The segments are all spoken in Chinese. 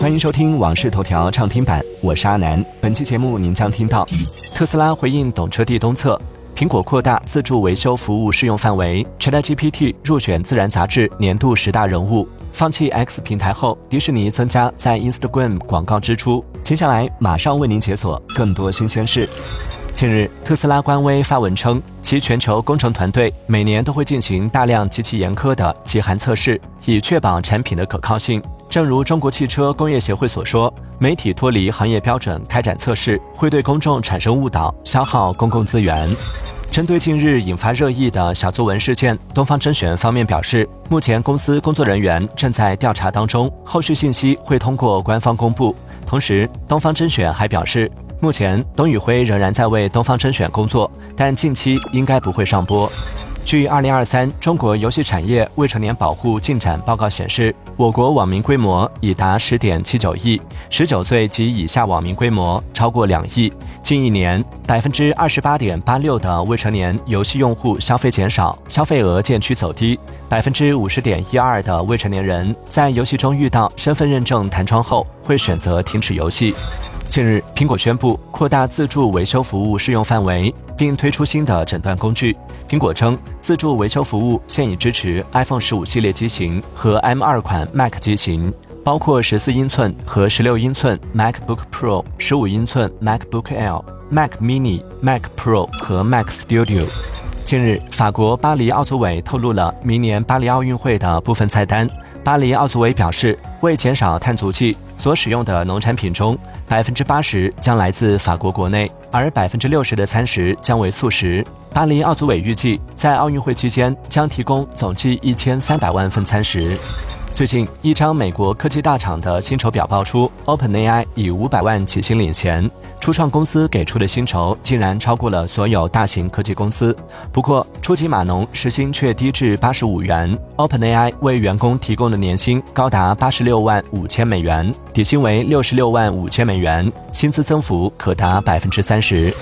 欢迎收听《往事头条》畅听版，我是阿南。本期节目您将听到：特斯拉回应懂车帝东侧，苹果扩大自助维修服务适用范围，ChatGPT 入选《自然》杂志年度十大人物。放弃 X 平台后，迪士尼增加在 Instagram 广告支出。接下来马上为您解锁更多新鲜事。近日，特斯拉官微发文称，其全球工程团队每年都会进行大量极其严苛的极寒测试，以确保产品的可靠性。正如中国汽车工业协会所说，媒体脱离行业标准开展测试，会对公众产生误导，消耗公共资源。针对近日引发热议的小作文事件，东方甄选方面表示，目前公司工作人员正在调查当中，后续信息会通过官方公布。同时，东方甄选还表示，目前董宇辉仍然在为东方甄选工作，但近期应该不会上播。据《二零二三中国游戏产业未成年保护进展报告》显示，我国网民规模已达十点七九亿，十九岁及以下网民规模超过两亿。近一年，百分之二十八点八六的未成年游戏用户消费减少，消费额渐趋走低。百分之五十点一二的未成年人在游戏中遇到身份认证弹窗后，会选择停止游戏。近日，苹果宣布扩大自助维修服务适用范围，并推出新的诊断工具。苹果称，自助维修服务现已支持 iPhone 十五系列机型和 M2 款 Mac 机型，包括十四英寸和十六英寸 MacBook Pro、十五英寸 MacBook Air、Mac Mini、Mac Pro 和 Mac Studio。近日，法国巴黎奥组委透露了明年巴黎奥运会的部分菜单。巴黎奥组委表示，为减少碳足迹，所使用的农产品中，百分之八十将来自法国国内，而百分之六十的餐食将为素食。巴黎奥组委预计，在奥运会期间将提供总计一千三百万份餐食。最近，一张美国科技大厂的薪酬表爆出，OpenAI 以五百万起薪领衔，初创公司给出的薪酬竟然超过了所有大型科技公司。不过，初级码农时薪却低至八十五元，OpenAI 为员工提供的年薪高达八十六万五千美元，底薪为六十六万五千美元，薪资增幅可达百分之三十。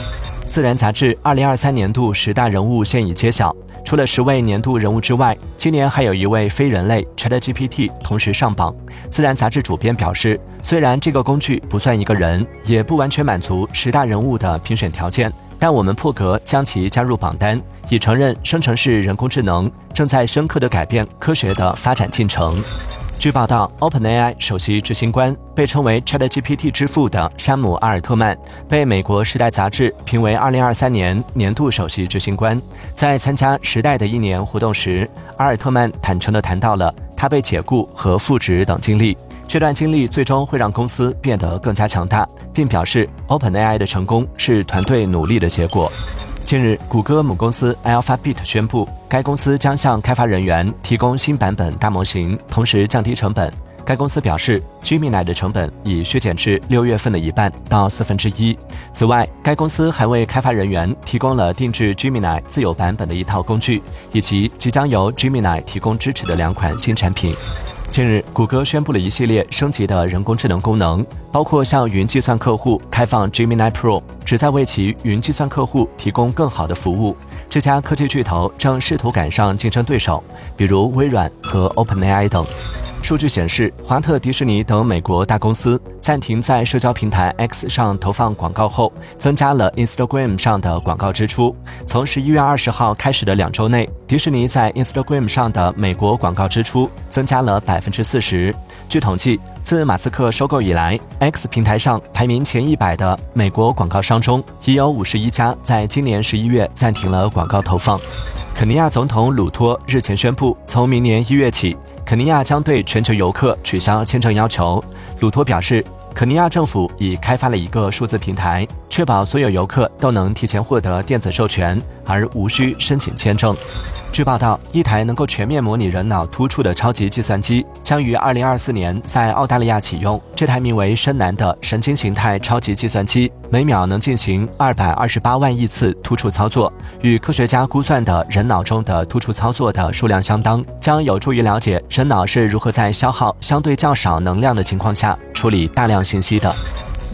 自然杂志二零二三年度十大人物现已揭晓，除了十位年度人物之外，今年还有一位非人类 ChatGPT 同时上榜。自然杂志主编表示，虽然这个工具不算一个人，也不完全满足十大人物的评选条件，但我们破格将其加入榜单，以承认生成式人工智能正在深刻地改变科学的发展进程。据报道，OpenAI 首席执行官被称为 ChatGPT 之父的山姆·阿尔特曼被美国《时代》杂志评为2023年年度首席执行官。在参加《时代》的一年活动时，阿尔特曼坦诚地谈到了他被解雇和复职等经历。这段经历最终会让公司变得更加强大，并表示 OpenAI 的成功是团队努力的结果。近日，谷歌母公司 Alphabet 宣布，该公司将向开发人员提供新版本大模型，同时降低成本。该公司表示，Gemini 的成本已削减至六月份的一半到四分之一。此外，该公司还为开发人员提供了定制 Gemini 自有版本的一套工具，以及即将由 Gemini 提供支持的两款新产品。近日，谷歌宣布了一系列升级的人工智能功能，包括向云计算客户开放 Gemini Pro，旨在为其云计算客户提供更好的服务。这家科技巨头正试图赶上竞争对手，比如微软和 OpenAI 等。数据显示，华特迪士尼等美国大公司暂停在社交平台 X 上投放广告后，增加了 Instagram 上的广告支出。从十一月二十号开始的两周内，迪士尼在 Instagram 上的美国广告支出增加了百分之四十。据统计，自马斯克收购以来，X 平台上排名前一百的美国广告商中，已有五十一家在今年十一月暂停了广告投放。肯尼亚总统鲁托日前宣布，从明年一月起。肯尼亚将对全球游客取消签证要求。鲁托表示，肯尼亚政府已开发了一个数字平台，确保所有游客都能提前获得电子授权，而无需申请签证。据报道，一台能够全面模拟人脑突触的超级计算机将于二零二四年在澳大利亚启用。这台名为“深蓝”的神经形态超级计算机，每秒能进行二百二十八万亿次突触操作，与科学家估算的人脑中的突触操作的数量相当，将有助于了解人脑是如何在消耗相对较少能量的情况下处理大量信息的。